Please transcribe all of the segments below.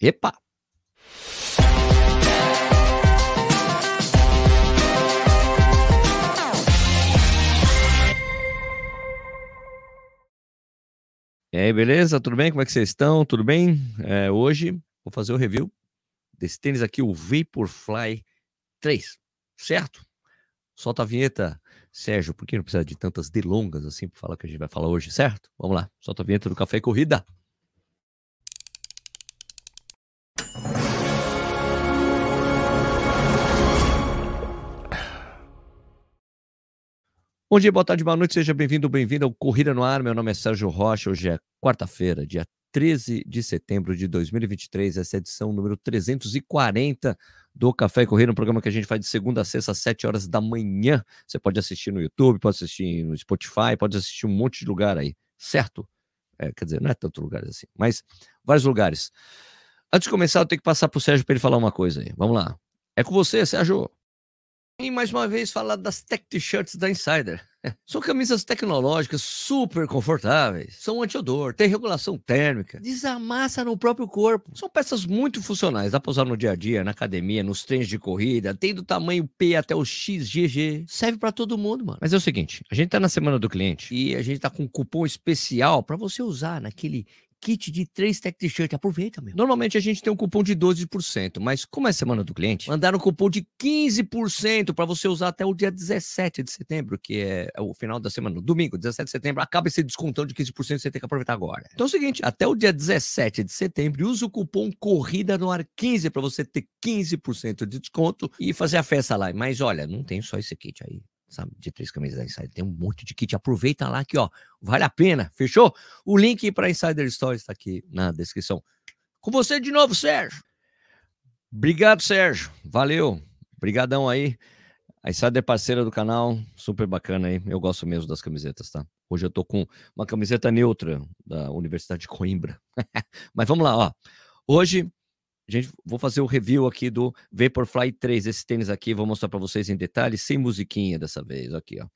Epa! E aí, beleza? Tudo bem? Como é que vocês estão? Tudo bem? É, hoje vou fazer o review desse tênis aqui, o Vaporfly 3, certo? Solta a vinheta, Sérgio, por que não precisa de tantas delongas assim para falar o que a gente vai falar hoje, certo? Vamos lá, solta a vinheta do Café e Corrida. Bom dia, boa tarde, boa noite, seja bem-vindo, bem-vindo ao Corrida no Ar. Meu nome é Sérgio Rocha. Hoje é quarta-feira, dia 13 de setembro de 2023. Essa é a edição número 340 do Café e Corrida, um programa que a gente faz de segunda a sexta às 7 horas da manhã. Você pode assistir no YouTube, pode assistir no Spotify, pode assistir um monte de lugar aí, certo? É, quer dizer, não é tanto lugares assim, mas vários lugares. Antes de começar, eu tenho que passar para o Sérgio para ele falar uma coisa aí. Vamos lá. É com você, Sérgio. E mais uma vez falar das tech t-shirts da Insider. São camisas tecnológicas super confortáveis, são anti-odor, tem regulação térmica, desamassa no próprio corpo. São peças muito funcionais, dá para usar no dia a dia, na academia, nos treinos de corrida, tem do tamanho P até o XGG. Serve para todo mundo, mano. Mas é o seguinte, a gente tá na semana do cliente e a gente tá com um cupom especial para você usar naquele kit de três tech t-shirt. Aproveita, meu. Normalmente a gente tem um cupom de 12%, mas como é semana do cliente, mandaram um cupom de 15% para você usar até o dia 17 de setembro, que é o final da semana, domingo, 17 de setembro, acaba esse descontão de 15%, você tem que aproveitar agora. Então é o seguinte, até o dia 17 de setembro, usa o cupom Corrida no Ar 15 para você ter 15% de desconto e fazer a festa lá. Mas olha, não tem só esse kit aí sabe, de três camisas da Insider. Tem um monte de kit. Aproveita lá que, ó, vale a pena. Fechou? O link para Insider Stories está aqui na descrição. Com você de novo, Sérgio. Obrigado, Sérgio. Valeu. Obrigadão aí. A Insider é parceira do canal, super bacana aí. Eu gosto mesmo das camisetas, tá? Hoje eu tô com uma camiseta neutra da Universidade de Coimbra. Mas vamos lá, ó. Hoje gente vou fazer o review aqui do Vaporfly 3, esse tênis aqui, vou mostrar para vocês em detalhes, sem musiquinha dessa vez, aqui, ó.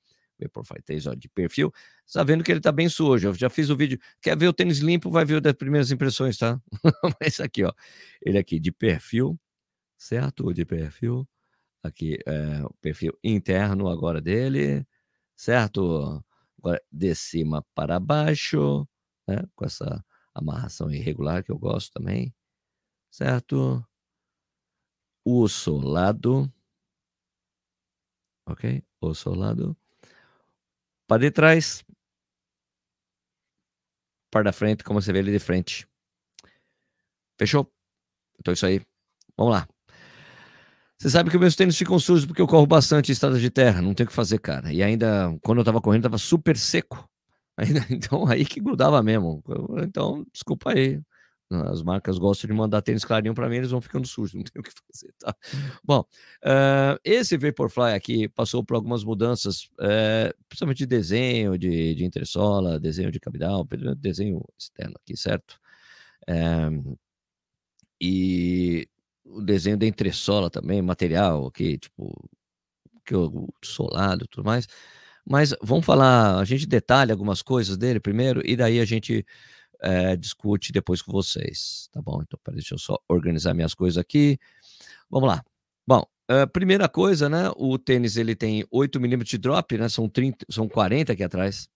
Vaporfly 3, ó, de perfil. Você tá vendo que ele tá bem sujo. Eu já fiz o vídeo. Quer ver o tênis limpo? Vai ver o das primeiras impressões, tá? Mas aqui, ó. Ele aqui de perfil, certo? De perfil. Aqui é o perfil interno agora dele, certo? Agora de cima para baixo, né? Com essa amarração irregular que eu gosto também certo? O solado. Ok? O solado. Para de trás. Para da frente, como você vê ele de frente. Fechou? Então é isso aí. Vamos lá. Você sabe que meus tênis ficam sujos porque eu corro bastante em estrada de terra, não tem o que fazer, cara. E ainda, quando eu tava correndo, tava super seco. Ainda, então, aí que grudava mesmo. Então, desculpa aí. As marcas gostam de mandar tênis clarinho para mim, eles vão ficando sujos, não tem o que fazer, tá? Bom, uh, esse Vaporfly aqui passou por algumas mudanças, uh, principalmente de desenho, de, de entressola, desenho de cabidal, desenho externo aqui, certo? Uh, e o desenho da entressola também, material aqui, tipo, que o solado e tudo mais. Mas vamos falar, a gente detalha algumas coisas dele primeiro, e daí a gente é, discute depois com vocês, tá bom? Então, deixa eu só organizar minhas coisas aqui. Vamos lá. Bom, uh, primeira coisa, né? O tênis ele tem 8 milímetros de drop, né? São, 30, são 40 aqui atrás.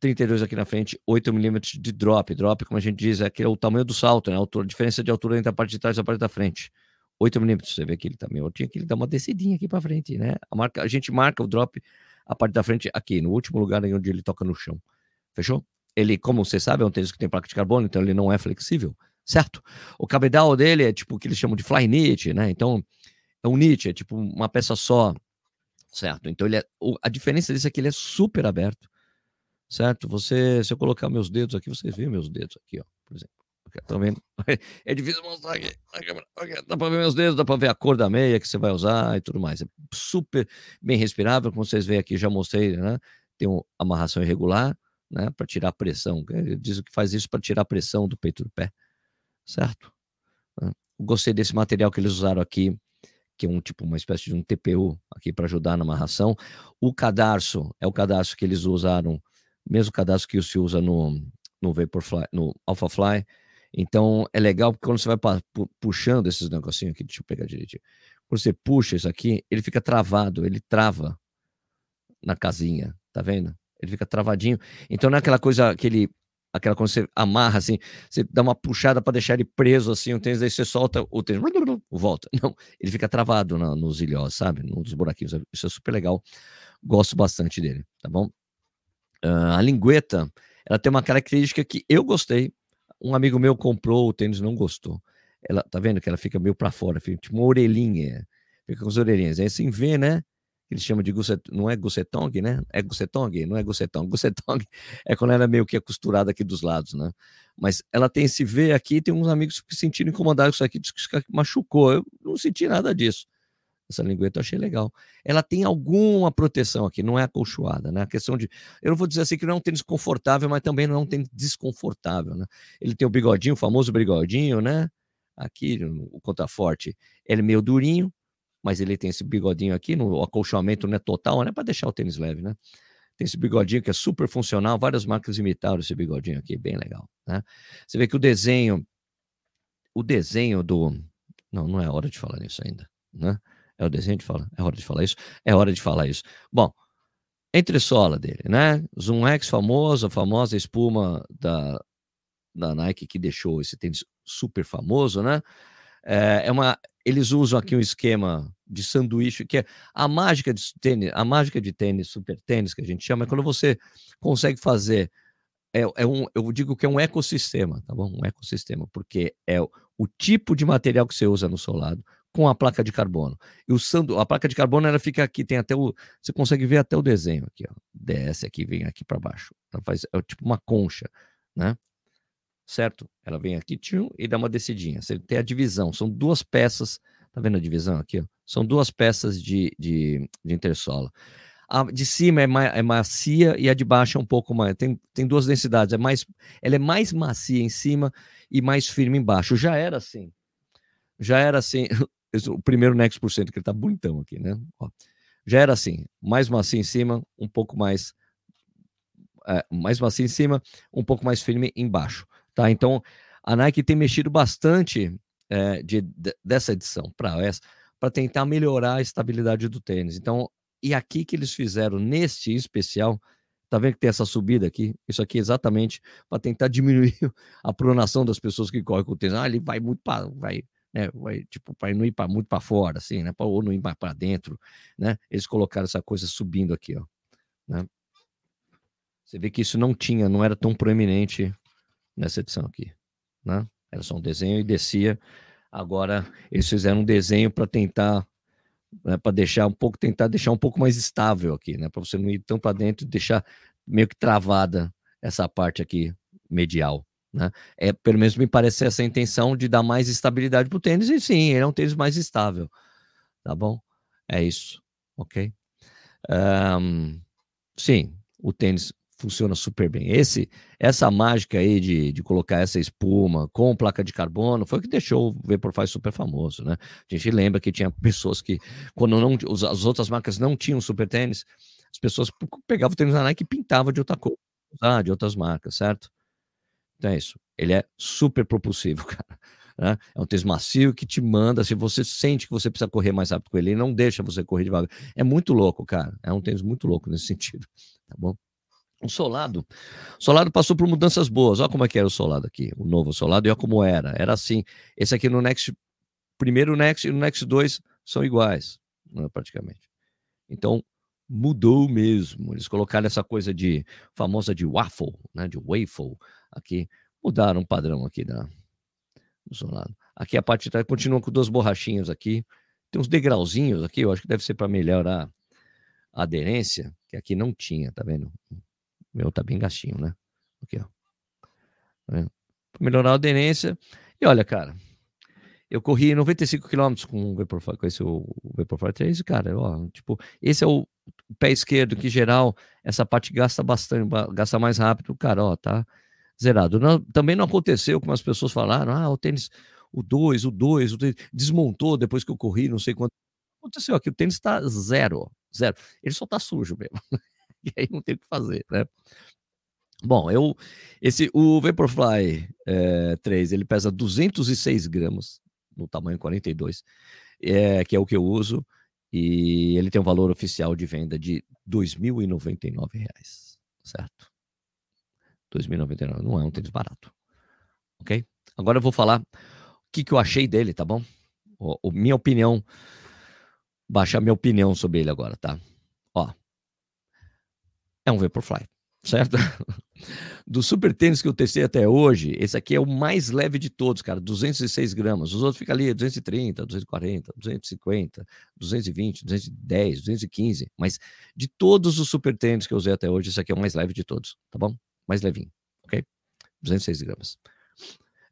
32 aqui na frente, 8 milímetros de drop. Drop, como a gente diz, é, que é o tamanho do salto, né? A, altura, a diferença de altura entre a parte de trás e a parte da frente. 8 milímetros, você vê que ele tá meio tinha que ele dar uma descidinha aqui para frente, né? A, marca, a gente marca o drop, a parte da frente aqui, no último lugar onde ele toca no chão. Fechou? Ele, como você sabe, é um tênis que tem placa de carbono, então ele não é flexível, certo? O cabedal dele é tipo o que eles chamam de fly knit, né? Então é um knit, é tipo uma peça só, certo? Então ele é, a diferença disso é que ele é super aberto, certo? Você, se eu colocar meus dedos aqui, vocês veem meus dedos aqui, ó, por exemplo. Estão vendo? É difícil mostrar aqui. Dá para ver meus dedos, dá para ver a cor da meia que você vai usar e tudo mais. É super bem respirável, como vocês veem aqui, já mostrei, né? Tem uma amarração irregular, né, para tirar a pressão. Diz que faz isso para tirar a pressão do peito do pé, certo? Gostei desse material que eles usaram aqui, que é um tipo uma espécie de um TPU aqui para ajudar na amarração. O cadarço é o cadarço que eles usaram, mesmo cadarço que se usa no no Vaporfly, no AlphaFly. Então é legal porque quando você vai puxando esses negocinhos aqui, deixa eu pegar direitinho. Quando você puxa isso aqui, ele fica travado, ele trava na casinha, tá vendo? Ele fica travadinho. Então não é aquela coisa, aquele, aquela quando você amarra assim, você dá uma puxada para deixar ele preso assim, o tênis, aí você solta o tênis, volta. Não, ele fica travado nos ilhós, sabe? Nos buraquinhos. Isso é super legal. Gosto bastante dele, tá bom? Uh, a lingueta, ela tem uma característica que eu gostei. Um amigo meu comprou o tênis, não gostou. Ela, tá vendo que ela fica meio para fora, fica tipo uma orelhinha, fica com as orelhinhas. Aí assim vê, né? Eles chamam de não é gussetong, né? É gussetong? Não é gussetong. Gussetong é quando ela é meio que é costurada aqui dos lados, né? Mas ela tem esse V aqui, tem uns amigos que se sentiram incomodados com isso aqui, diz que machucou. Eu não senti nada disso. Essa lingueta eu achei legal. Ela tem alguma proteção aqui, não é acolchoada, né? A questão de. Eu não vou dizer assim que não é um tênis confortável, mas também não é um tênis desconfortável, né? Ele tem o bigodinho, o famoso bigodinho, né? Aqui, o contraforte, ele é meio durinho, mas ele tem esse bigodinho aqui, no acolchamento não é total, né? Para deixar o tênis leve, né? Tem esse bigodinho que é super funcional, várias marcas imitaram esse bigodinho aqui, bem legal, né? Você vê que o desenho, o desenho do. Não, não é hora de falar nisso ainda, né? É o desenho de falar, é hora de falar isso, é hora de falar isso. Bom, entre sola dele, né? Zoom X famoso, a famosa espuma da, da Nike que deixou esse tênis super famoso, né? É, é uma, eles usam aqui um esquema de sanduíche, que é a mágica de tênis, a mágica de tênis, super tênis, que a gente chama, é quando você consegue fazer. É, é um, eu digo que é um ecossistema, tá bom? Um ecossistema, porque é o, o tipo de material que você usa no solado com a placa de carbono. E o sandu, a placa de carbono ela fica aqui, tem até o, você consegue ver até o desenho aqui, ó. Desce aqui, vem aqui para baixo. Ela faz é tipo uma concha, né? Certo? Ela vem aqui tchum, e dá uma descidinha. Você tem a divisão, são duas peças, tá vendo a divisão aqui? São duas peças de, de, de intersola. A de cima é, ma é macia e a de baixo é um pouco mais. Tem, tem duas densidades. É mais, ela é mais macia em cima e mais firme embaixo. Já era assim. Já era assim. o primeiro Nex por cento, que ele tá bonitão aqui, né? Ó, já era assim. Mais macia em cima, um pouco mais. É, mais macia em cima, um pouco mais firme embaixo. Tá? Então, a Nike tem mexido bastante é, de, de, dessa edição para essa, para tentar melhorar a estabilidade do tênis. Então, e aqui que eles fizeram neste especial, tá vendo que tem essa subida aqui? Isso aqui é exatamente para tentar diminuir a pronação das pessoas que correm com o tênis. Ah, ele vai muito para vai, né, vai tipo para não ir para muito para fora assim, né, ou não ir para dentro, né? Eles colocaram essa coisa subindo aqui, ó, né? Você vê que isso não tinha, não era tão proeminente nessa edição aqui, né? Era só um desenho e descia. Agora eles fizeram um desenho para tentar, né, para deixar um pouco, tentar deixar um pouco mais estável aqui, né? Para você não ir tão para dentro e deixar meio que travada essa parte aqui medial, né? É pelo menos me parece essa intenção de dar mais estabilidade para o tênis e sim, ele é um tênis mais estável, tá bom? É isso, ok? Um, sim, o tênis funciona super bem. Esse, essa mágica aí de, de colocar essa espuma com placa de carbono foi o que deixou o Vaporfly super famoso, né? A gente lembra que tinha pessoas que, quando não, as outras marcas não tinham super tênis, as pessoas pegavam o tênis da Nike e pintavam de outra cor, ah, de outras marcas, certo? Então é isso. Ele é super propulsivo, cara. Né? É um tênis macio que te manda, se você sente que você precisa correr mais rápido com ele, ele não deixa você correr devagar. É muito louco, cara. É um tênis muito louco nesse sentido, tá bom? O Solado, o Solado passou por mudanças boas. Olha como é que era o Solado aqui, o novo Solado, e olha como era. Era assim. Esse aqui no Next, primeiro Next e no Next 2 são iguais, né, praticamente. Então, mudou mesmo. Eles colocaram essa coisa de famosa de waffle, né, de waffle aqui. Mudaram o padrão aqui da, do Solado. Aqui a parte de trás continua com duas borrachinhas aqui. Tem uns degrauzinhos aqui, eu acho que deve ser para melhorar a aderência, que aqui não tinha, tá vendo? Meu tá bem gastinho, né? Aqui, ó. Tá melhorar a aderência. E olha, cara, eu corri 95 km com Vaporfly, com esse o, Vaporfly 3, cara, ó, tipo, esse é o pé esquerdo, que geral, essa parte gasta bastante, gasta mais rápido, cara, ó, tá zerado. Não, também não aconteceu como as pessoas falaram, ah, o tênis, o 2, o 2, o 3, desmontou depois que eu corri, não sei quanto. Aconteceu aqui, o tênis tá zero, zero. Ele só tá sujo mesmo. e aí não tem o que fazer, né? Bom, eu esse o Vaporfly é, 3, ele pesa 206 gramas, no tamanho 42, é, que é o que eu uso, e ele tem um valor oficial de venda de R$ 2.099, certo? 2.099, não é um tênis barato, ok? Agora eu vou falar o que, que eu achei dele, tá bom? O, o, minha opinião, baixar minha opinião sobre ele agora, tá? Ó, é um Vaporfly certo? Do super tênis que eu testei até hoje, esse aqui é o mais leve de todos, cara, 206 gramas. Os outros ficam ali 230, 240, 250, 220, 210, 215. Mas de todos os super tênis que eu usei até hoje, esse aqui é o mais leve de todos, tá bom? Mais levinho, ok? 206 gramas.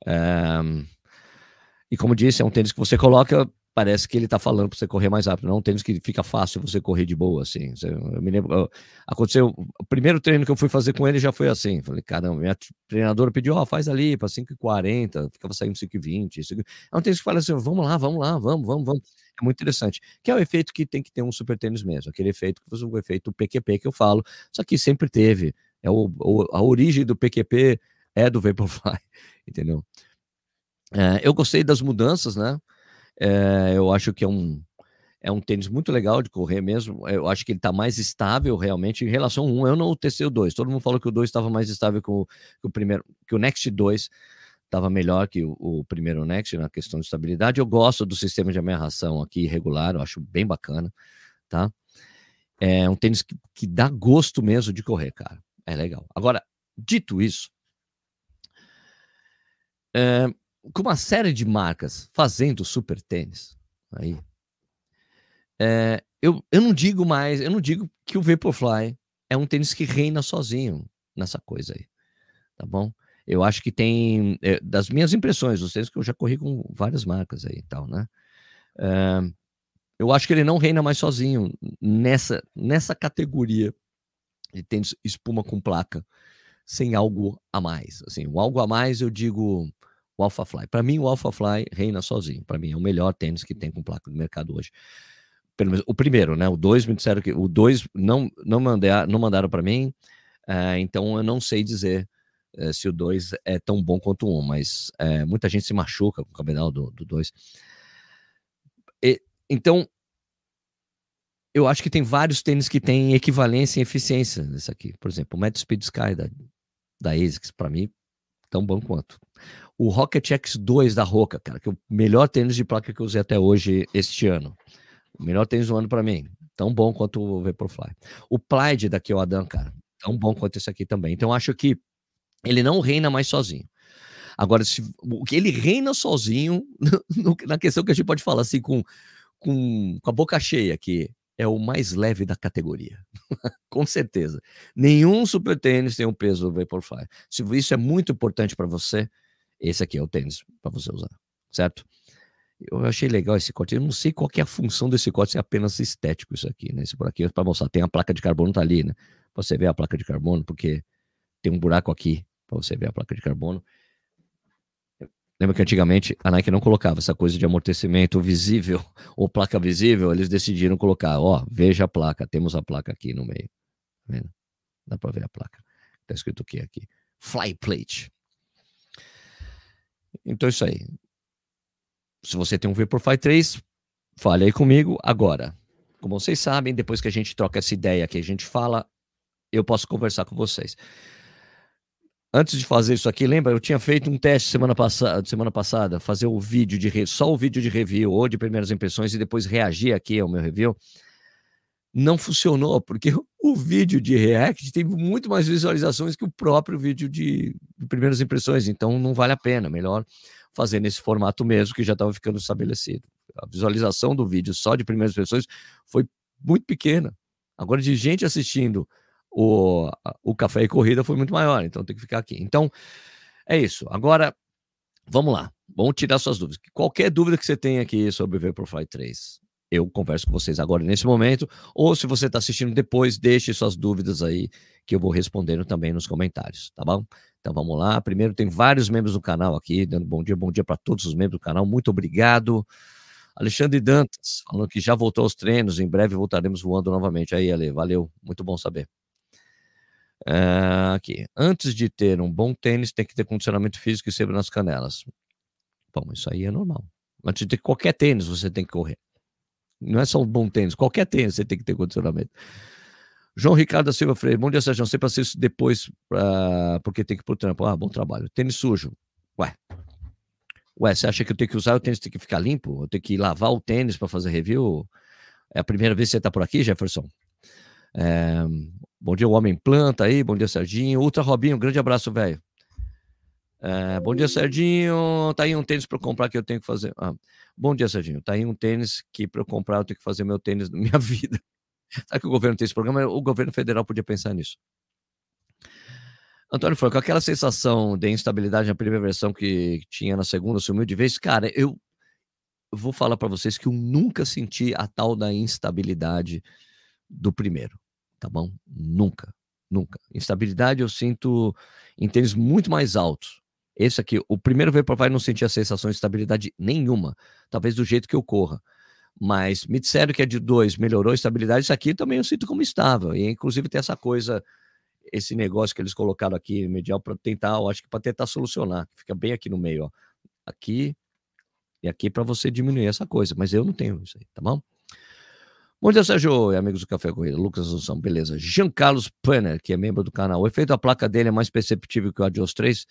Um, e como disse, é um tênis que você coloca parece que ele tá falando para você correr mais rápido. Não é um tênis que fica fácil você correr de boa, assim. Eu me lembro, aconteceu, o primeiro treino que eu fui fazer com ele já foi assim. Falei, caramba, minha treinadora pediu, ó, oh, faz ali para 5,40, ficava saindo 5,20. É um tênis que fala assim, vamos lá, vamos lá, vamos, vamos, vamos. É muito interessante. Que é o efeito que tem que ter um super tênis mesmo. Aquele efeito, o efeito PQP que eu falo, só que sempre teve. É o, o a origem do PQP é do Vaporfly, entendeu? É, eu gostei das mudanças, né? É, eu acho que é um, é um tênis muito legal de correr mesmo. Eu acho que ele está mais estável realmente em relação ao 1. Eu não testei o 2. Todo mundo falou que o 2 estava mais estável que o, que o, primeiro, que o Next 2 estava melhor que o, o, primeiro Next na questão de estabilidade. Eu gosto do sistema de amarração aqui regular, eu acho bem bacana, tá? É um tênis que, que dá gosto mesmo de correr, cara. É legal. Agora, dito isso, é, com uma série de marcas fazendo super tênis, aí, é, eu, eu não digo mais, eu não digo que o Vaporfly é um tênis que reina sozinho nessa coisa aí, tá bom? Eu acho que tem, é, das minhas impressões, os tênis que eu já corri com várias marcas aí e tal, né? É, eu acho que ele não reina mais sozinho nessa, nessa categoria de tênis espuma com placa, sem algo a mais. Assim, o algo a mais eu digo o AlphaFly. Para mim, o AlphaFly reina sozinho. Para mim, é o melhor tênis que tem com placa no mercado hoje. Pelo menos, o primeiro, né? O dois me disseram que o dois não, não, mandei, não mandaram para mim, uh, então eu não sei dizer uh, se o dois é tão bom quanto o um, mas uh, muita gente se machuca com o cabedal do, do dois. E, então, eu acho que tem vários tênis que têm equivalência em eficiência nesse aqui. Por exemplo, o Mad Speed Sky da, da ASICS, para mim, tão bom quanto o Rocket X2 da Roca, cara, que é o melhor tênis de placa que eu usei até hoje este ano. O melhor tênis do ano para mim. Tão bom quanto o Vaporfly. O Plaid da Kyodan, cara, tão bom quanto esse aqui também. Então acho que ele não reina mais sozinho. Agora, se, o ele reina sozinho, no, na questão que a gente pode falar assim, com, com, com a boca cheia, que é o mais leve da categoria. com certeza. Nenhum super tênis tem o um peso do Vaporfly. Se isso é muito importante para você, esse aqui é o tênis para você usar, certo? Eu achei legal esse corte. Eu não sei qual é a função desse corte, se é apenas estético isso aqui, né? Esse por aqui, para mostrar, tem a placa de carbono, tá ali, né? Você ver a placa de carbono, porque tem um buraco aqui para você ver a placa de carbono. Lembra que antigamente a Nike não colocava essa coisa de amortecimento visível ou placa visível, eles decidiram colocar, ó, veja a placa, temos a placa aqui no meio. Tá vendo? Dá para ver a placa. Tá escrito o que aqui? Fly plate. Então é isso aí. Se você tem um Vaporfly 3, fale aí comigo agora. Como vocês sabem, depois que a gente troca essa ideia que a gente fala, eu posso conversar com vocês. Antes de fazer isso aqui, lembra? Eu tinha feito um teste semana passada, semana passada, fazer o vídeo de só o vídeo de review ou de primeiras impressões e depois reagir aqui ao meu review não funcionou, porque o vídeo de React teve muito mais visualizações que o próprio vídeo de, de primeiras impressões, então não vale a pena, melhor fazer nesse formato mesmo, que já estava ficando estabelecido. A visualização do vídeo só de primeiras impressões foi muito pequena. Agora, de gente assistindo o, o Café e Corrida foi muito maior, então tem que ficar aqui. Então, é isso. Agora, vamos lá. Vamos tirar suas dúvidas. Qualquer dúvida que você tenha aqui sobre o Vaporfly 3, eu converso com vocês agora nesse momento, ou se você está assistindo depois, deixe suas dúvidas aí, que eu vou respondendo também nos comentários, tá bom? Então vamos lá. Primeiro, tem vários membros do canal aqui, dando bom dia, bom dia para todos os membros do canal, muito obrigado. Alexandre Dantas, falando que já voltou aos treinos, em breve voltaremos voando novamente. Aí, Ale, valeu, muito bom saber. É, aqui. Antes de ter um bom tênis, tem que ter condicionamento físico e sempre nas canelas. Bom, isso aí é normal. Antes de ter qualquer tênis, você tem que correr. Não é só um bom tênis, qualquer tênis você tem que ter condicionamento. João Ricardo da Silva Freire, bom dia, Sérgio. Sempre assisto depois, porque tem que ir pro trampo. Ah, bom trabalho. Tênis sujo. Ué. Ué, você acha que eu tenho que usar o tênis, tem que ficar limpo? Eu tenho que lavar o tênis para fazer review? É a primeira vez que você está por aqui, Jefferson? É, bom dia, o Homem Planta aí. Bom dia, Serginho. Ultra Robinho, grande abraço, velho. É, bom dia, Serginho. Tá aí um tênis para comprar que eu tenho que fazer. Ah, bom dia, Serginho. Tá aí um tênis que para comprar eu tenho que fazer meu tênis na minha vida. Sabe que o governo tem esse programa? O governo federal podia pensar nisso. Antônio Franco, aquela sensação de instabilidade na primeira versão que tinha na segunda sumiu de vez. Cara, eu vou falar para vocês que eu nunca senti a tal da instabilidade do primeiro, tá bom? Nunca, nunca. Instabilidade eu sinto em tênis muito mais altos. Esse aqui, o primeiro Vaporfly não sentia sensação de estabilidade nenhuma, talvez do jeito que eu corra. Mas me disseram que a de 2 melhorou a estabilidade, isso aqui também eu sinto como estável. E inclusive tem essa coisa, esse negócio que eles colocaram aqui medial para tentar, eu acho que para tentar solucionar, fica bem aqui no meio, ó. Aqui e aqui para você diminuir essa coisa, mas eu não tenho isso aí, tá bom? Bom dia, Sérgio e amigos do Café Corrida. Lucas Assunção, beleza. Jean Carlos Panner, que é membro do canal. O efeito da placa dele é mais perceptível que o Adios 3.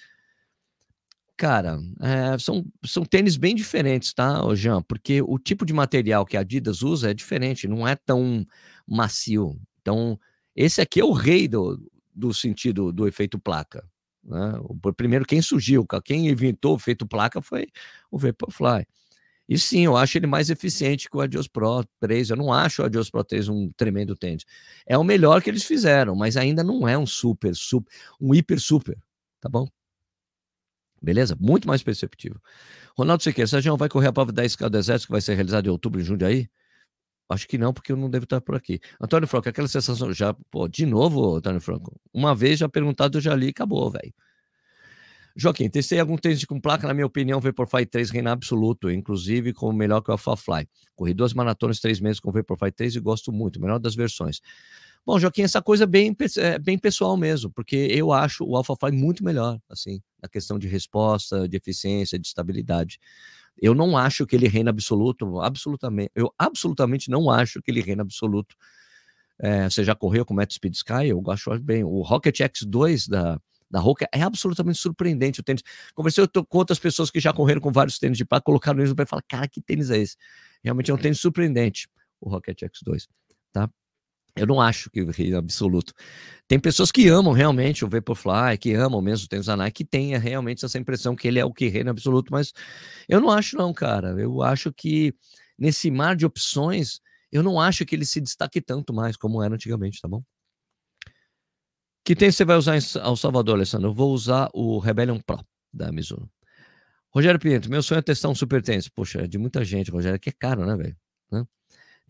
Cara, é, são, são tênis bem diferentes, tá, Jean? Porque o tipo de material que a Adidas usa é diferente, não é tão macio. Então, esse aqui é o rei do, do sentido do efeito placa. Né? O, primeiro, quem surgiu, quem inventou o efeito placa foi o Vaporfly. E sim, eu acho ele mais eficiente que o Adios Pro 3. Eu não acho o Adios Pro 3 um tremendo tênis. É o melhor que eles fizeram, mas ainda não é um super, super, um hiper super, tá bom? Beleza? Muito mais perceptível. Ronaldo Siqueira, Sérgio, vai correr a prova 10K do Exército que vai ser realizada em outubro em Jundiaí? Acho que não, porque eu não devo estar por aqui. Antônio Franco, aquela sensação já, pô, de novo, Antônio Franco. Uma vez já perguntado, eu já li, acabou, velho. Joaquim, testei algum tênis com placa, na minha opinião, o Vaporfly 3 reina absoluto, inclusive como melhor que o AlphaFly. Corri duas maratonas três meses com o Vaporfly 3 e gosto muito, melhor das versões. Bom, Joaquim, essa coisa é bem, é bem pessoal mesmo, porque eu acho o AlphaFly muito melhor, assim, na questão de resposta, de eficiência, de estabilidade. Eu não acho que ele reina absoluto, absolutamente. Eu absolutamente não acho que ele reina absoluto. É, você já correu com o Matt Speed Sky? Eu acho bem. O Rocket X2 da, da Roca é absolutamente surpreendente o tênis. Conversei com outras pessoas que já correram com vários tênis de pá, colocaram eles no pé e falaram, cara, que tênis é esse? Realmente é um tênis surpreendente, o Rocket X2, tá? Eu não acho que é absoluto. Tem pessoas que amam realmente o Vaporfly, que amam mesmo o Nike, que tenha realmente essa impressão que ele é o que reina absoluto, mas eu não acho não, cara. Eu acho que nesse mar de opções, eu não acho que ele se destaque tanto mais como era antigamente, tá bom? Que tênis você vai usar em El Salvador, Alessandro? Eu vou usar o Rebellion Pro da Mizuno. Rogério Pinto, meu sonho é testar um super tênis. Poxa, é de muita gente, Rogério, que é caro, né, velho?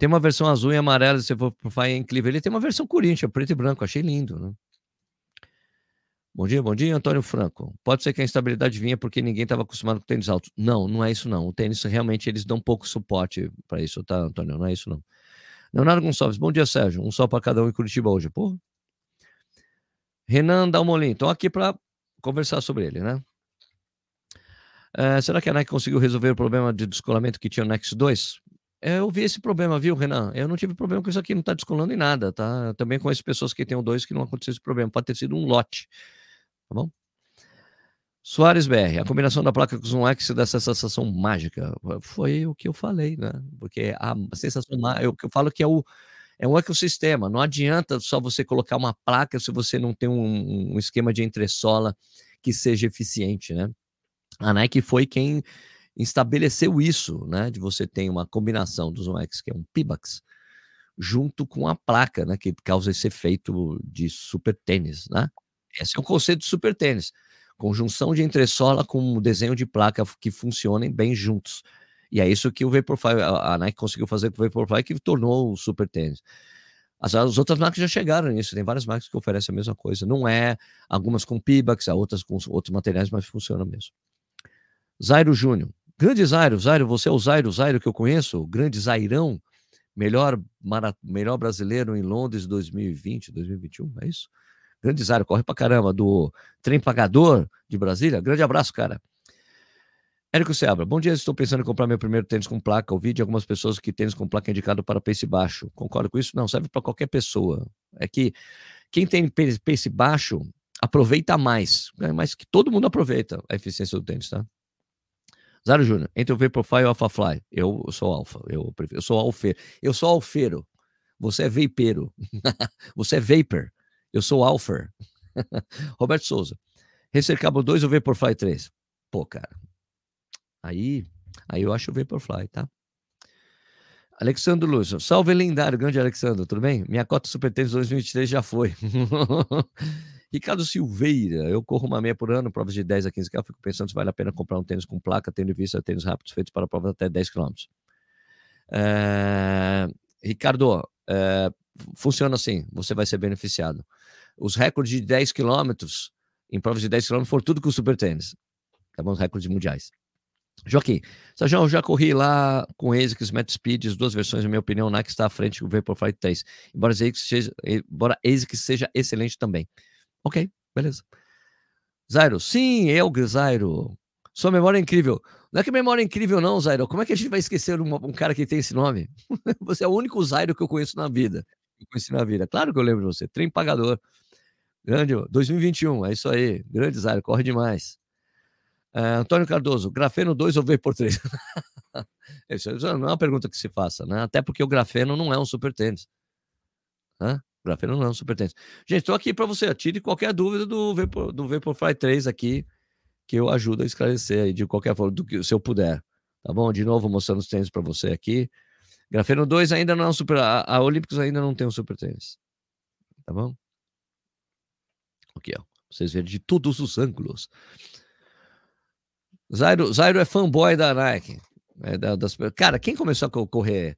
Tem uma versão azul e amarela, se for por Fire incrível. Ele tem uma versão Corinthians, preto e branco, achei lindo, né? Bom dia, bom dia, Antônio Franco. Pode ser que a instabilidade vinha porque ninguém estava acostumado com tênis alto. Não, não é isso não. O tênis realmente eles dão pouco suporte para isso, tá, Antônio? Não é isso não. Leonardo Gonçalves, bom dia, Sérgio. Um sol para cada um em Curitiba hoje. Porra. Renan Dalmolin, estou aqui para conversar sobre ele, né? É, será que a Nike conseguiu resolver o problema de descolamento que tinha no Nex 2? É, eu vi esse problema, viu, Renan? Eu não tive problema com isso aqui, não está descolando em nada, tá? Eu também conheço pessoas que têm o dois que não aconteceu esse problema. Pode ter sido um lote, tá bom? Soares BR, a combinação da placa com o Zoom X dessa sensação mágica. Foi o que eu falei, né? Porque a sensação mágica, eu, eu falo que é o, é um ecossistema. Não adianta só você colocar uma placa se você não tem um, um esquema de entressola que seja eficiente, né? A Nike foi quem estabeleceu isso, né? De você ter uma combinação dos X, que é um Pibax, junto com a placa, né? Que causa esse efeito de super tênis, né? Esse é o conceito de super tênis. Conjunção de entressola com desenho de placa que funcionem bem juntos. E é isso que o Vaporfly, a Nike conseguiu fazer com o Vaporfly, que tornou o super tênis. As, as, outras marcas já chegaram nisso, tem várias marcas que oferecem a mesma coisa. Não é algumas com Pibax, outras com outros materiais, mas funciona mesmo. Zairo Júnior. Grande Zairo, Zairo, você é o Zairo, Zairo que eu conheço, grande Zairão, melhor, melhor brasileiro em Londres 2020, 2021, é isso? Grande Zairo, corre pra caramba, do Trem Pagador de Brasília. Grande abraço, cara. Érico Seabra, bom dia. Estou pensando em comprar meu primeiro tênis com placa. Ouvi de algumas pessoas que tênis com placa é indicado para pace baixo. Concordo com isso? Não, serve para qualquer pessoa. É que quem tem pace baixo aproveita mais, mas que todo mundo aproveita a eficiência do tênis, tá? Zaro Júnior, entre o Vaporfly e o Alphafly. Eu sou alfa, eu, eu sou alfeiro. Eu sou alfeiro. Você é vapeiro. Você é vapor. Eu sou alfer. Roberto Souza. Racer Cabo 2 ou Vaporfly 3? Pô, cara, Aí, aí eu acho o Vaporfly, tá? Alexandre Lúcio, salve lendário, grande Alexandre, tudo bem? Minha cota Super Tênis 2023 já foi. Ricardo Silveira, eu corro uma meia por ano, provas de 10 a 15 km, fico pensando se vale a pena comprar um tênis com placa, tendo em vista tênis rápidos feitos para provas até 10 km. É... Ricardo, é... funciona assim, você vai ser beneficiado. Os recordes de 10 km, em provas de 10 km, foram tudo com Super Tênis. Tá bom? Os recordes mundiais. Joaquim, Sérgio, eu já corri lá com ASICS, Met Speed, as duas versões, na minha opinião, o Nike está à frente do Vaporfly 3, embora ASICS seja, embora ASICS seja excelente também. Ok, beleza. Zairo, sim, eu, Zairo. Sua memória é incrível. Não é que memória é incrível, não, Zairo. Como é que a gente vai esquecer um, um cara que tem esse nome? você é o único Zairo que eu conheço na vida. Eu conheci na vida. Claro que eu lembro de você. Trem pagador. Grande, 2021, é isso aí. Grande Zairo, corre demais. Uh, Antônio Cardoso, grafeno 2 ou Vapor 3? Isso não é uma pergunta que se faça, né? Até porque o grafeno não é um super tênis. Hã? Grafeno não um super tênis. Gente, estou aqui para você. Tire qualquer dúvida do, Vapor, do Vaporfly 3 aqui, que eu ajudo a esclarecer aí de qualquer forma, do que, se eu puder. Tá bom? De novo, mostrando os tênis para você aqui. Grafeno 2 ainda não é um super. A, a Olímpicos ainda não tem um super tênis. Tá bom? Aqui, ó. Vocês verem de todos os ângulos. Zairo, Zairo é fanboy da Nike. É, da, das, cara, quem começou a correr?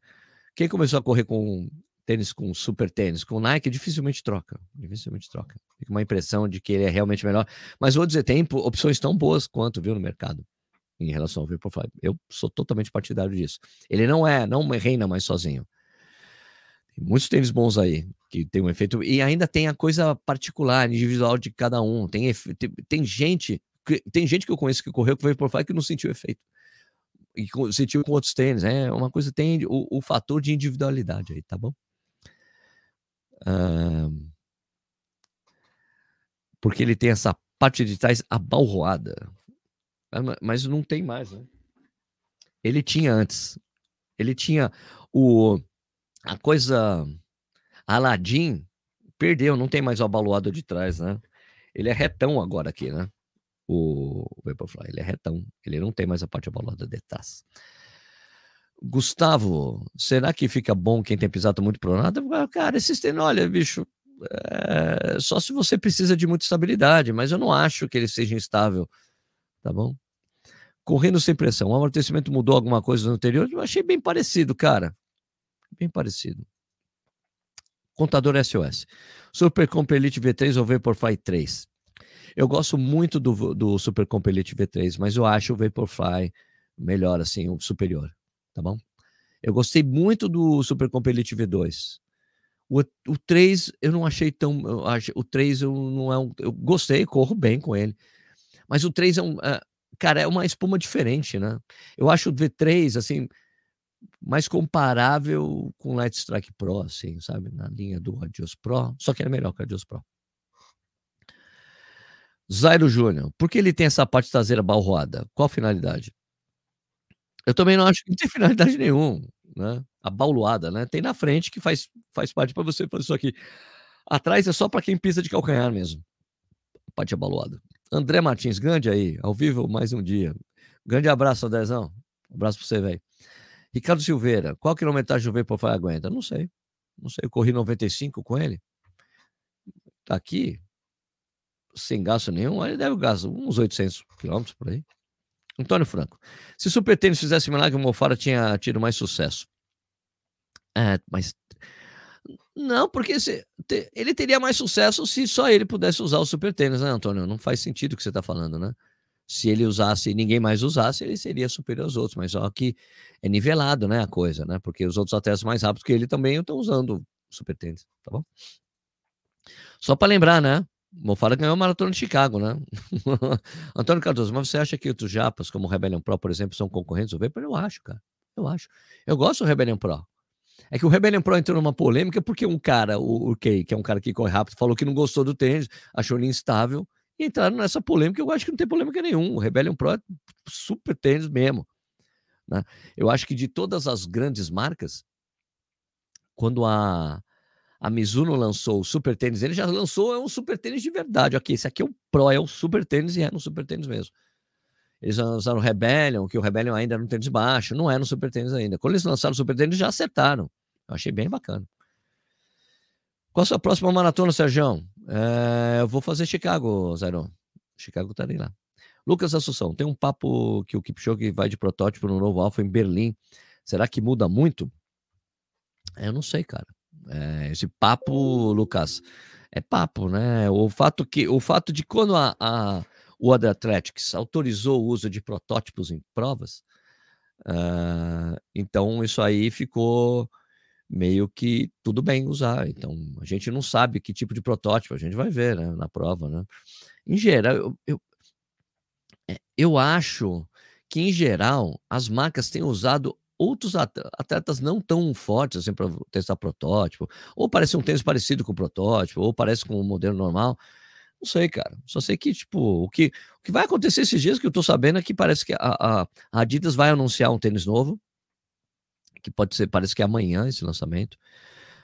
Quem começou a correr com tênis com super tênis, com Nike, dificilmente troca. Dificilmente troca. Fica uma impressão de que ele é realmente melhor. Mas vou dizer, tem opções tão boas quanto, viu, no mercado, em relação ao Vaporfly. Eu sou totalmente partidário disso. Ele não é, não reina mais sozinho. Tem muitos tênis bons aí, que tem um efeito. E ainda tem a coisa particular, individual de cada um. Tem, tem, tem gente tem gente que eu conheço que correu com Vaporfly que não sentiu efeito. E sentiu com outros tênis. É uma coisa, tem o, o fator de individualidade aí, tá bom? Porque ele tem essa parte de trás abalroada. Ah, mas não tem mais, né? Ele tinha antes. Ele tinha o a coisa Aladdin perdeu, não tem mais o abaloado de trás, né? Ele é retão agora aqui, né? o Vaporfly. Ele é retão, ele não tem mais a parte abalada de trás. Gustavo, será que fica bom quem tem pisado muito pronado? Cara, esses tênis, olha, bicho, é, só se você precisa de muita estabilidade, mas eu não acho que ele seja instável, tá bom? Correndo sem pressão, o amortecimento mudou alguma coisa no anterior? Eu achei bem parecido, cara. Bem parecido. Contador SOS. Super Comp Elite V3 ou Vaporfly 3? Eu gosto muito do, do Super Compelite V3, mas eu acho o Vaporfly melhor, assim, o superior, tá bom? Eu gostei muito do Super Compelite V2. O, o 3 eu não achei tão. O 3 eu não é um. Eu gostei, corro bem com ele. Mas o 3 é um. É, cara, é uma espuma diferente, né? Eu acho o V3, assim, mais comparável com o Light Strike Pro, assim, sabe? Na linha do Adios Pro. Só que é melhor que o Adios Pro. Zairo Júnior, por que ele tem essa parte traseira balroada? Qual a finalidade? Eu também não acho que não tem finalidade nenhuma, né? A né? Tem na frente que faz, faz parte para você fazer isso aqui. Atrás é só para quem pisa de calcanhar mesmo. Parte abaluada. André Martins, grande aí, ao vivo mais um dia. Grande abraço, Andrezão. Abraço para você, velho. Ricardo Silveira, qual quilometragem o Vaporfly aguenta? Não sei. Não sei, eu corri 95 com ele. Tá aqui, sem gasto nenhum, ele deve gastar uns 800 quilômetros por aí. Antônio Franco. Se Super Tênis fizesse milagre, o Mofara tinha tido mais sucesso. É, mas. Não, porque se, te, ele teria mais sucesso se só ele pudesse usar o Super Tênis, né, Antônio? Não faz sentido o que você está falando, né? Se ele usasse e ninguém mais usasse, ele seria superior aos outros. Mas só que é nivelado, né, a coisa, né? Porque os outros atletas mais rápidos que ele também estão usando o Super Tênis, tá bom? Só para lembrar, né? Mofara ganhou a maratona de Chicago, né? Antônio Cardoso, mas você acha que outros japas, como o Rebellion Pro, por exemplo, são concorrentes do Vapor? Eu acho, cara. Eu acho. Eu gosto do Rebellion Pro. É que o Rebellion Pro entrou numa polêmica porque um cara, o, Kay, que é um cara que corre rápido, falou que não gostou do tênis, achou ele instável, e entraram nessa polêmica. Eu acho que não tem polêmica nenhuma. O Rebellion Pro é super tênis mesmo. Né? Eu acho que de todas as grandes marcas, quando a, a Mizuno lançou o super tênis, ele já lançou é um super tênis de verdade. Ok, esse aqui é o Pro, é o super tênis e é no super tênis mesmo. Eles lançaram o Rebellion, que o Rebellion ainda era um tênis baixo, não é no super tênis ainda. Quando eles lançaram o super tênis, já acertaram. Eu achei bem bacana. Qual a sua próxima maratona, Sérgio? É, eu vou fazer Chicago, Zairon. Chicago tá ali lá. Lucas Assunção, tem um papo que o Kipchoge vai de protótipo no novo Alfa em Berlim. Será que muda muito? Eu não sei, cara. É, esse papo, Lucas, é papo, né? O fato que o fato de quando a, a o Other Athletics autorizou o uso de protótipos em provas, uh, então isso aí ficou meio que tudo bem usar. Então a gente não sabe que tipo de protótipo, a gente vai ver né, na prova, né? Em geral, eu, eu, é, eu acho que em geral as marcas têm usado outros atletas não tão fortes assim para testar protótipo, ou parece um tênis parecido com o protótipo, ou parece com o modelo normal. Não sei, cara. Só sei que, tipo, o que, o que vai acontecer esses dias que eu tô sabendo é que parece que a, a, a Adidas vai anunciar um tênis novo, que pode ser, parece que é amanhã esse lançamento.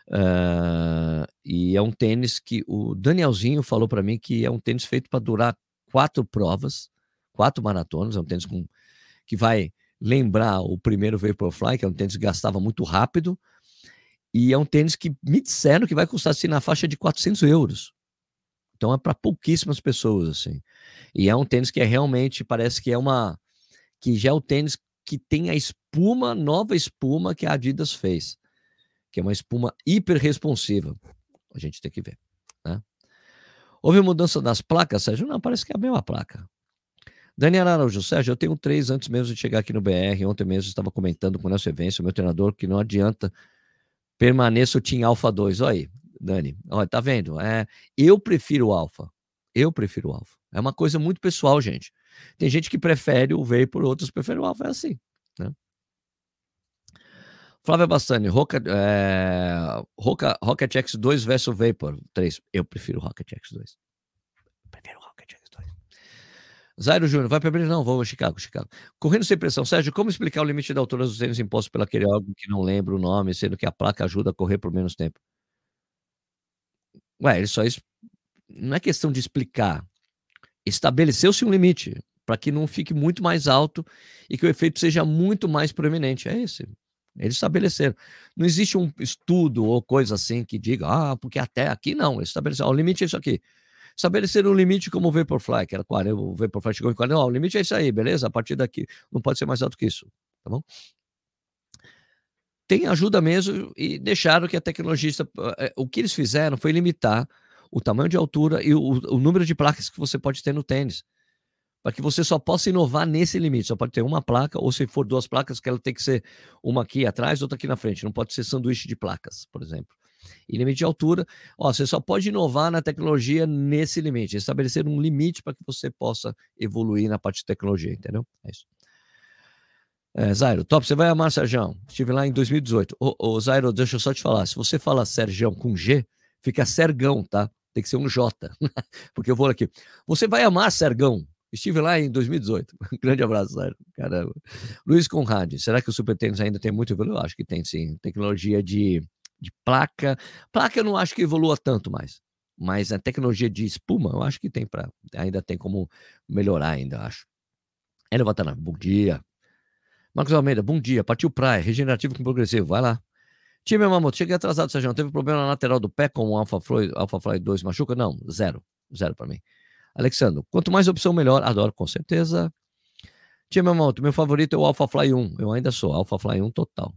Uh, e é um tênis que o Danielzinho falou para mim que é um tênis feito para durar quatro provas, quatro maratonas. É um tênis com, que vai lembrar o primeiro Vaporfly, que é um tênis que gastava muito rápido, e é um tênis que me disseram que vai custar assim na faixa de 400 euros. Então é para pouquíssimas pessoas assim. E é um tênis que é realmente parece que é uma que já é o tênis que tem a espuma, nova espuma que a Adidas fez, que é uma espuma hiper responsiva. A gente tem que ver, né? Houve mudança das placas, Sérgio? Não, parece que é a mesma placa. Daniel Araújo, Sérgio, eu tenho três antes mesmo de chegar aqui no BR. Ontem mesmo estava comentando com o Nelson Evêncio, meu treinador, que não adianta permaneça o Team Alpha 2. Olha aí, Dani, olha, tá vendo? É, eu prefiro o Alpha. Eu prefiro o Alpha. É uma coisa muito pessoal, gente. Tem gente que prefere o Vapor, outros preferem o Alpha. É assim, né? Flávia Bastani, Roca, é, Roca, Rocket X2 versus Vapor 3. Eu prefiro Rocket X2. Prefiro o Rocket X2. Zairo Júnior, vai para Berlim? Não, vou a Chicago, Chicago. Correndo sem pressão. Sérgio, como explicar o limite da altura dos tênis impostos pela aquele que não lembro o nome, sendo que a placa ajuda a correr por menos tempo? Ué, ele só. Não é questão de explicar. Estabeleceu-se um limite para que não fique muito mais alto e que o efeito seja muito mais proeminente. É esse. Eles estabeleceram. Não existe um estudo ou coisa assim que diga, ah, porque até aqui não. Eles estabeleceram, o limite é isso aqui. Estabeleceram um limite como o Vaporfly, que era 40, o Vaporfly chegou em 40, não, o limite é isso aí, beleza? A partir daqui não pode ser mais alto que isso, tá bom? tem ajuda mesmo e deixaram que a tecnologia. Eh, o que eles fizeram foi limitar o tamanho de altura e o, o número de placas que você pode ter no tênis. Para que você só possa inovar nesse limite. Só pode ter uma placa, ou se for duas placas, que ela tem que ser uma aqui atrás, outra aqui na frente. Não pode ser sanduíche de placas, por exemplo. E limite de altura, ó, você só pode inovar na tecnologia nesse limite. Estabelecer um limite para que você possa evoluir na parte de tecnologia, entendeu? É isso. É, Zairo, top, você vai amar Serjão. Estive lá em 2018. Ô, ô, Zairo, deixa eu só te falar. Se você fala Serjão com G, fica Sergão, tá? Tem que ser um J. Porque eu vou aqui. Você vai amar Sergão. Estive lá em 2018. Grande abraço, Zairo. Caramba. Luiz Conrad, será que o Super Tênis ainda tem muito? Eu acho que tem, sim. Tecnologia de, de placa. Placa eu não acho que evolua tanto mais. Mas a tecnologia de espuma, eu acho que tem para. Ainda tem como melhorar, ainda, acho. Ele vai estar na bom dia. Marcos Almeida, bom dia. Partiu praia, regenerativo com progressivo. Vai lá. Time Mamoto, cheguei atrasado, Sérgio. Teve problema na lateral do pé com o Alpha Fly, Alpha Fly 2 machuca? Não, zero. Zero para mim. Alexandre, quanto mais opção, melhor. Adoro, com certeza. Time Mamoto, meu favorito é o Alpha Fly 1. Eu ainda sou, Alpha Fly 1 total.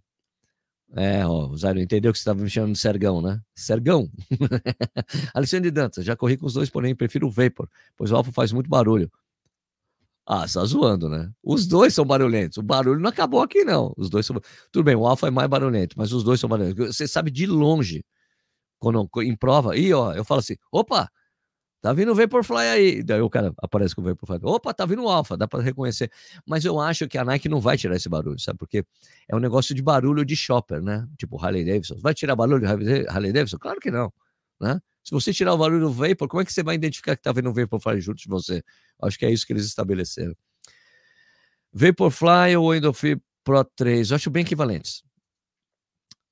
É, ó, o Zairo entendeu que você estava me chamando de Sergão, né? Sergão. Alexandre Dantas, já corri com os dois, porém prefiro o Vapor, pois o Alpha faz muito barulho. Ah, você tá zoando, né? Os dois são barulhentos. O barulho não acabou aqui, não. Os dois são. Tudo bem, o Alfa é mais barulhento, mas os dois são barulhentos. Você sabe de longe, quando em prova, e ó, eu falo assim: opa, tá vindo o Vaporfly aí. Daí o cara aparece com o Vaporfly. Opa, tá vindo o Alpha, dá para reconhecer. Mas eu acho que a Nike não vai tirar esse barulho, sabe? Porque é um negócio de barulho de shopper, né? Tipo Harley Davidson. Vai tirar barulho de Harley Davidson? Claro que não, né? Se você tirar o barulho do Vapor, como é que você vai identificar que tá vindo o Vaporfly junto de você? Acho que é isso que eles estabeleceram. Vaporfly ou Endorphin Pro 3, eu acho bem equivalentes.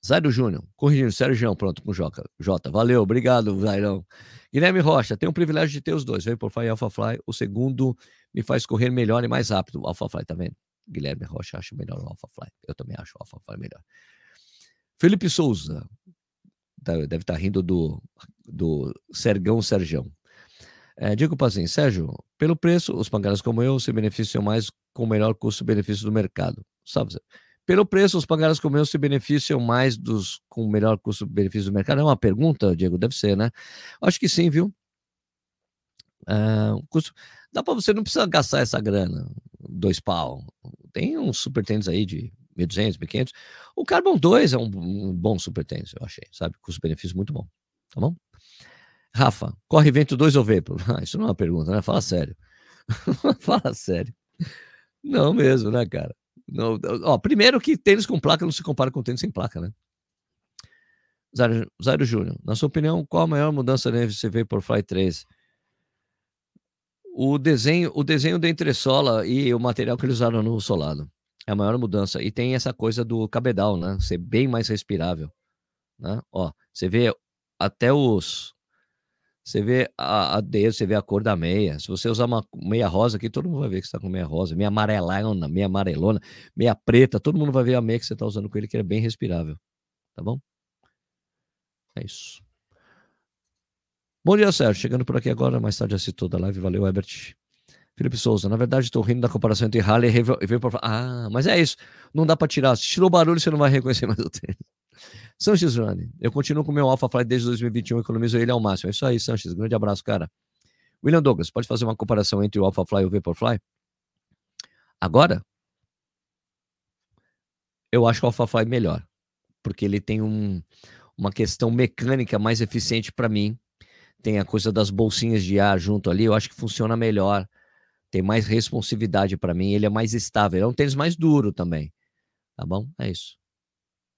Zairo Júnior, corrigindo, Sérgio, pronto, com Jota. Jota, valeu, obrigado, Zairão. Guilherme Rocha, tenho o privilégio de ter os dois, Vaporfly e AlphaFly. O segundo me faz correr melhor e mais rápido. AlphaFly, tá vendo? Guilherme Rocha acho melhor o AlphaFly. Eu também acho o AlphaFly melhor. Felipe Souza, deve estar tá rindo do, do Sergão Sergão. É, Diego Pazin, Sérgio, pelo preço, os pangaras como eu se beneficiam mais com o melhor custo-benefício do mercado. Sabe? Pelo preço, os pangaras como eu se beneficiam mais dos com o melhor custo-benefício do mercado? É uma pergunta, Diego? Deve ser, né? Acho que sim, viu? Uh, custo... Dá para você não precisa gastar essa grana, dois pau. Tem uns super tênis aí de 1.200, 1.500. O Carbon 2 é um, um bom super tênis, eu achei, sabe? Custo-benefício muito bom, tá bom? Rafa, corre vento 2 ou Vapor? Ah, isso não é uma pergunta, né? Fala sério. Fala sério. Não mesmo, né, cara? Ó, primeiro que tênis com placa não se compara com tênis sem placa, né? Zairo, Zairo Júnior, na sua opinião, qual a maior mudança da NVCV por Fly 3? O desenho, o desenho da entressola e o material que eles usaram no solado. É a maior mudança. E tem essa coisa do cabedal, né? Ser bem mais respirável. Né? Ó, você vê até os você vê a, a dedo, você vê a cor da meia. Se você usar uma meia rosa aqui, todo mundo vai ver que você está com meia rosa. Meia amarelona, meia amarelona, meia preta, todo mundo vai ver a meia que você está usando com ele, que é bem respirável. Tá bom? É isso. Bom dia, Sérgio. Chegando por aqui agora, mais tarde assistou da live. Valeu, Herbert. Felipe Souza, na verdade estou rindo da comparação entre Harley e Vapor. Ah, mas é isso. Não dá para tirar. Se tirou barulho, você não vai reconhecer mais o tênis. Sanches Rani, eu continuo com o meu Alpha Fly desde 2021, economizo ele ao máximo. É isso aí, Sanches. Grande abraço, cara. William Douglas, pode fazer uma comparação entre o Alpha Fly e o Vaporfly? Agora, eu acho o Alpha Fly melhor, porque ele tem um, uma questão mecânica mais eficiente para mim. Tem a coisa das bolsinhas de ar junto ali, eu acho que funciona melhor. Tem mais responsividade para mim, ele é mais estável. É um tênis mais duro também. Tá bom? É isso.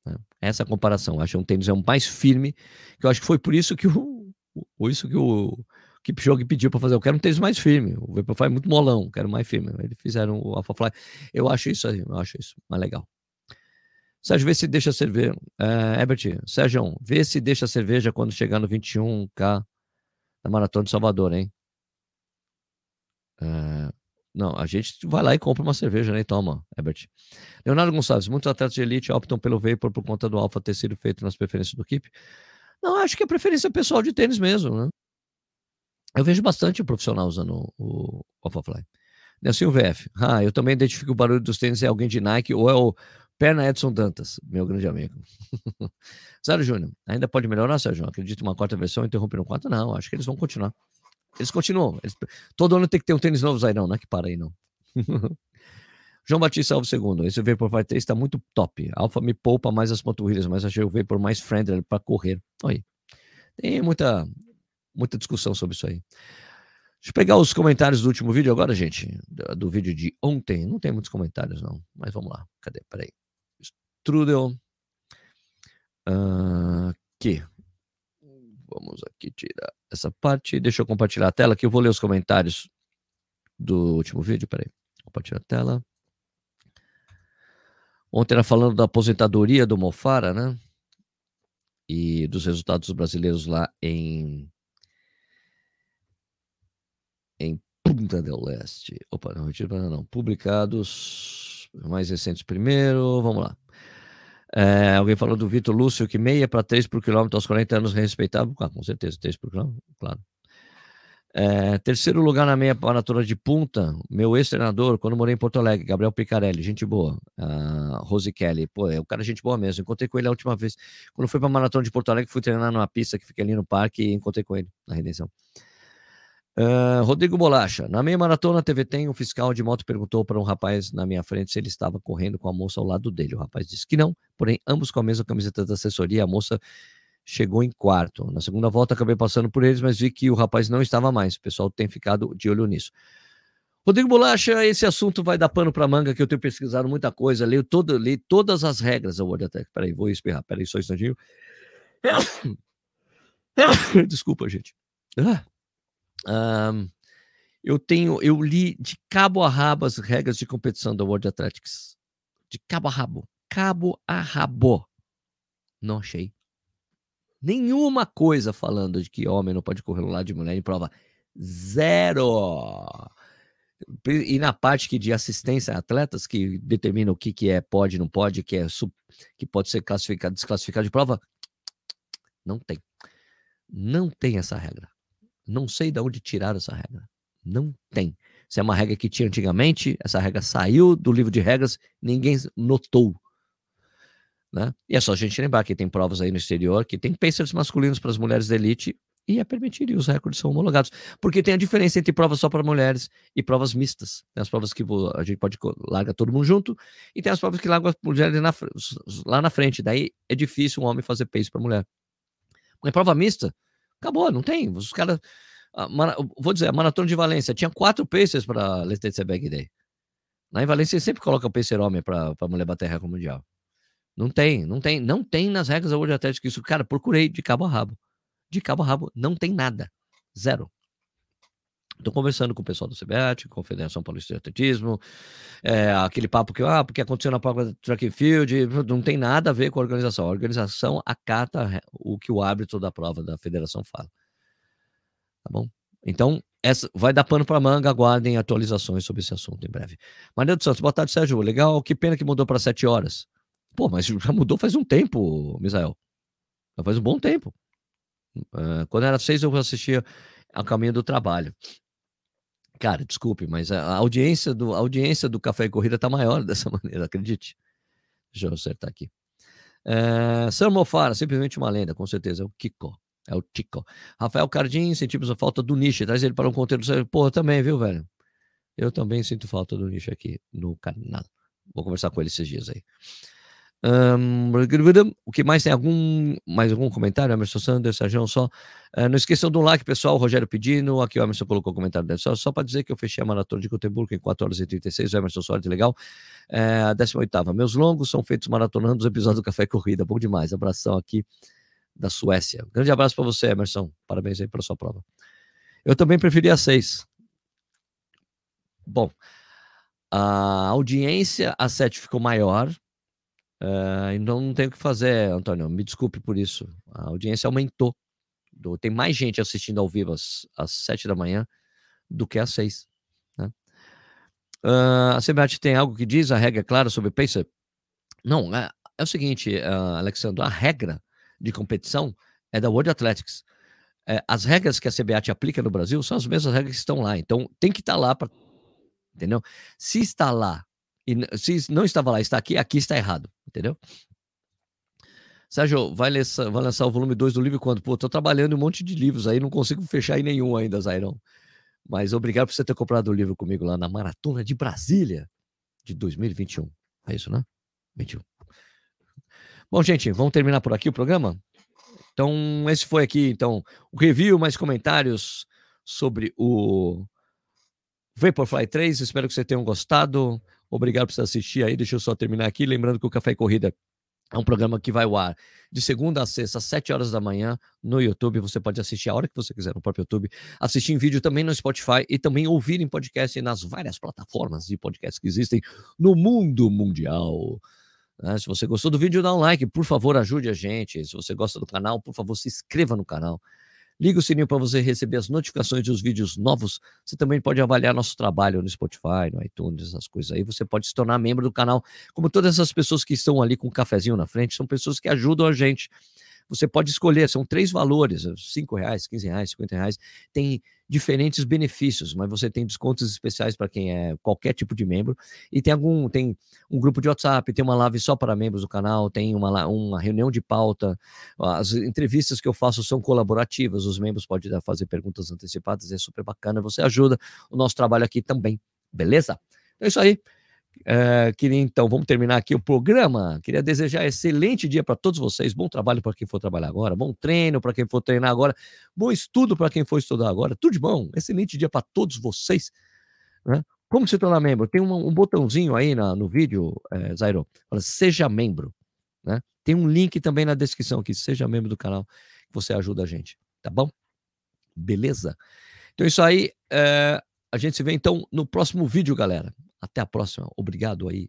Né? Essa comparação. Acho que um tênis é um mais firme, que eu acho que foi por isso que o, o isso que o Kipchoge pediu para fazer. Eu quero um tênis mais firme. O Vaporfly é muito molão, quero mais firme. Eles fizeram o Alphafly. Eu acho isso aí, eu acho isso mais legal. Sérgio, vê se deixa cerveja. É, Herbert, Sérgio, vê se deixa cerveja quando chegar no 21K da Maratona de Salvador, hein? É, não, a gente vai lá e compra uma cerveja, né? E toma, Herbert. Leonardo Gonçalves, muitos atletas de elite optam pelo Vapor por conta do Alpha ter sido feito nas preferências do equipe. Não, acho que é preferência pessoal de tênis mesmo, né? Eu vejo bastante profissional usando o Alpha Fly. Nelson VF. Ah, eu também identifico o barulho dos tênis é alguém de Nike ou é o Perna Edson Dantas, meu grande amigo. Sérgio Júnior, ainda pode melhorar, Sérgio? Acredito uma quarta versão, interromper no quarto? Não, acho que eles vão continuar. Eles continuam. Eles, todo ano tem que ter um tênis novo aí, não, não é que para aí, não. João Batista Alves II. Esse Vapor Fly 3 está muito top. Alfa me poupa mais as panturrilhas, mas achei o Vapor mais friendly para correr. Aí. Tem muita, muita discussão sobre isso aí. Deixa eu pegar os comentários do último vídeo agora, gente. Do, vídeo de ontem. Não tem muitos comentários, não. Mas vamos lá. Cadê? Peraí. Strudel. Uh, aqui. Vamos aqui tirar essa parte. Deixa eu compartilhar a tela que eu vou ler os comentários do último vídeo. Peraí. Compartilhar a tela. Ontem era falando da aposentadoria do Mofara, né? E dos resultados brasileiros lá em. Em Punta del Leste. Opa, não, não, não. Publicados mais recentes primeiro. Vamos lá. É, alguém falou do Vitor Lúcio, que meia para 3 por quilômetro aos 40 anos respeitável. Ah, com certeza, 3 por quilômetro, claro. É, terceiro lugar na meia maratona de punta, meu ex-treinador, quando morei em Porto Alegre, Gabriel Picarelli, gente boa. Uh, Rose Kelly, pô, é o cara gente boa mesmo. Encontrei com ele a última vez. Quando fui para a maratona de Porto Alegre, fui treinar numa pista que fica ali no parque e encontrei com ele na redenção. Uh, Rodrigo Bolacha, na meia maratona TV tem, um fiscal de moto perguntou para um rapaz na minha frente se ele estava correndo com a moça ao lado dele. O rapaz disse que não, porém, ambos com a mesma camiseta da assessoria. A moça chegou em quarto. Na segunda volta acabei passando por eles, mas vi que o rapaz não estava mais. O pessoal tem ficado de olho nisso. Rodrigo Bolacha, esse assunto vai dar pano para manga, que eu tenho pesquisado muita coisa, leio, todo, leio todas as regras da World Attack. Peraí, vou espirrar, peraí, só um instantinho. Desculpa, gente. Ah, um, eu tenho, eu li de cabo a rabo as regras de competição da World Athletics. De cabo a rabo. Cabo a rabo. Não achei nenhuma coisa falando de que homem não pode correr no lado de mulher em prova. Zero. E na parte que de assistência a atletas, que determina o que, que é pode, não pode, que, é que pode ser classificado, desclassificado de prova, não tem. Não tem essa regra. Não sei de onde tiraram essa regra. Não tem. Se é uma regra que tinha antigamente, essa regra saiu do livro de regras, ninguém notou. Né? E é só a gente lembrar que tem provas aí no exterior que tem pacers masculinos para as mulheres da elite e é permitido e os recordes são homologados. Porque tem a diferença entre provas só para mulheres e provas mistas. Tem as provas que a gente pode larga todo mundo junto e tem as provas que largam as mulheres lá na frente. Daí é difícil um homem fazer pace para mulher. Mas prova mista, acabou, não tem. Os caras. Vou dizer, a maratona de Valência tinha quatro pacers para Let's Bag Day. Lá em Valência sempre coloca o pacer homem para mulher bater recorde mundial. Não tem, não tem, não tem nas regras da World Athletics isso. Cara, procurei de cabo a rabo. De cabo a rabo, não tem nada. Zero. Estou conversando com o pessoal do CBAT, Confederação Paulista de Atletismo, é, aquele papo que, ah, porque aconteceu na prova do track and field, não tem nada a ver com a organização. A organização acata o que o árbitro da prova da federação fala. Tá bom? Então, essa vai dar pano para manga, aguardem atualizações sobre esse assunto em breve. Maria dos Santos, boa tarde, Sérgio. Legal, que pena que mudou para sete horas. Pô, mas já mudou faz um tempo, Misael. Já faz um bom tempo. Uh, quando era seis, eu assistia a caminho do trabalho. Cara, desculpe, mas a audiência do, a audiência do Café e Corrida tá maior dessa maneira, acredite. Deixa eu acertar aqui. Uh, Sam Mofara, simplesmente uma lenda, com certeza. É o Kiko. É o Tico. Rafael Cardim, sentimos a falta do nicho. Traz ele para um conteúdo. Pô, também, viu, velho? Eu também sinto falta do nicho aqui no canal. Vou conversar com ele esses dias aí. Um, o que mais tem algum mais algum comentário? Emerson Sanders, Sérgio só. Uh, não esqueçam do like, pessoal. O Rogério pedindo. Aqui o Emerson colocou o comentário dele. Só, só para dizer que eu fechei a maratona de Gotemburgo em 4 horas e 36. O Emerson Sorte, legal. É, a 18. Meus longos são feitos maratonando os episódios do Café Corrida. Bom demais. Abração aqui da Suécia. grande abraço para você, Emerson. Parabéns aí pela sua prova. Eu também preferi a 6. Bom, a audiência a 7 ficou maior Uh, então não tem o que fazer, Antônio. Me desculpe por isso. A audiência aumentou. Do, tem mais gente assistindo ao vivo às, às 7 da manhã do que às 6. Né? Uh, a CBAT tem algo que diz, a regra é clara sobre pacer? Não, é, é o seguinte, uh, Alexandre, a regra de competição é da World Athletics. É, as regras que a CBAT aplica no Brasil são as mesmas regras que estão lá. Então tem que estar tá lá para. Entendeu? Se está lá e se não estava lá, está aqui, aqui está errado, entendeu? Sérgio, vai, ler, vai lançar o volume 2 do livro quando? Pô, tô trabalhando um monte de livros aí, não consigo fechar em nenhum ainda, Zairão. Mas obrigado por você ter comprado o livro comigo lá na Maratona de Brasília de 2021. É isso, né? 21. Bom, gente, vamos terminar por aqui o programa? Então, esse foi aqui, então, o review, mais comentários sobre o Vaporfly 3. Espero que vocês tenham gostado. Obrigado por assistir aí. Deixa eu só terminar aqui. Lembrando que o Café e Corrida é um programa que vai ao ar de segunda a sexta, às 7 horas da manhã, no YouTube. Você pode assistir a hora que você quiser no próprio YouTube, assistir em vídeo também no Spotify e também ouvir em podcast nas várias plataformas de podcast que existem no mundo mundial. Né? Se você gostou do vídeo, dá um like, por favor, ajude a gente. Se você gosta do canal, por favor, se inscreva no canal. Liga o sininho para você receber as notificações dos vídeos novos. Você também pode avaliar nosso trabalho no Spotify, no iTunes, essas coisas aí. Você pode se tornar membro do canal. Como todas essas pessoas que estão ali com um cafezinho na frente, são pessoas que ajudam a gente. Você pode escolher, são três valores: cinco reais, 15 reais, 50 reais. Tem diferentes benefícios, mas você tem descontos especiais para quem é qualquer tipo de membro. E tem algum, tem um grupo de WhatsApp, tem uma live só para membros do canal, tem uma, uma reunião de pauta. As entrevistas que eu faço são colaborativas, os membros podem fazer perguntas antecipadas, é super bacana. Você ajuda o nosso trabalho aqui também, beleza? Então é isso aí. É, queria então, vamos terminar aqui o programa. Queria desejar excelente dia para todos vocês, bom trabalho para quem for trabalhar agora, bom treino para quem for treinar agora, bom estudo para quem for estudar agora, tudo de bom. Excelente dia para todos vocês. Né? Como se tornar membro? Tem um, um botãozinho aí na, no vídeo, é, Zairo, fala seja membro. Né? Tem um link também na descrição aqui, seja membro do canal, que você ajuda a gente, tá bom? Beleza? Então é isso aí. É, a gente se vê então no próximo vídeo, galera. Até a próxima. Obrigado aí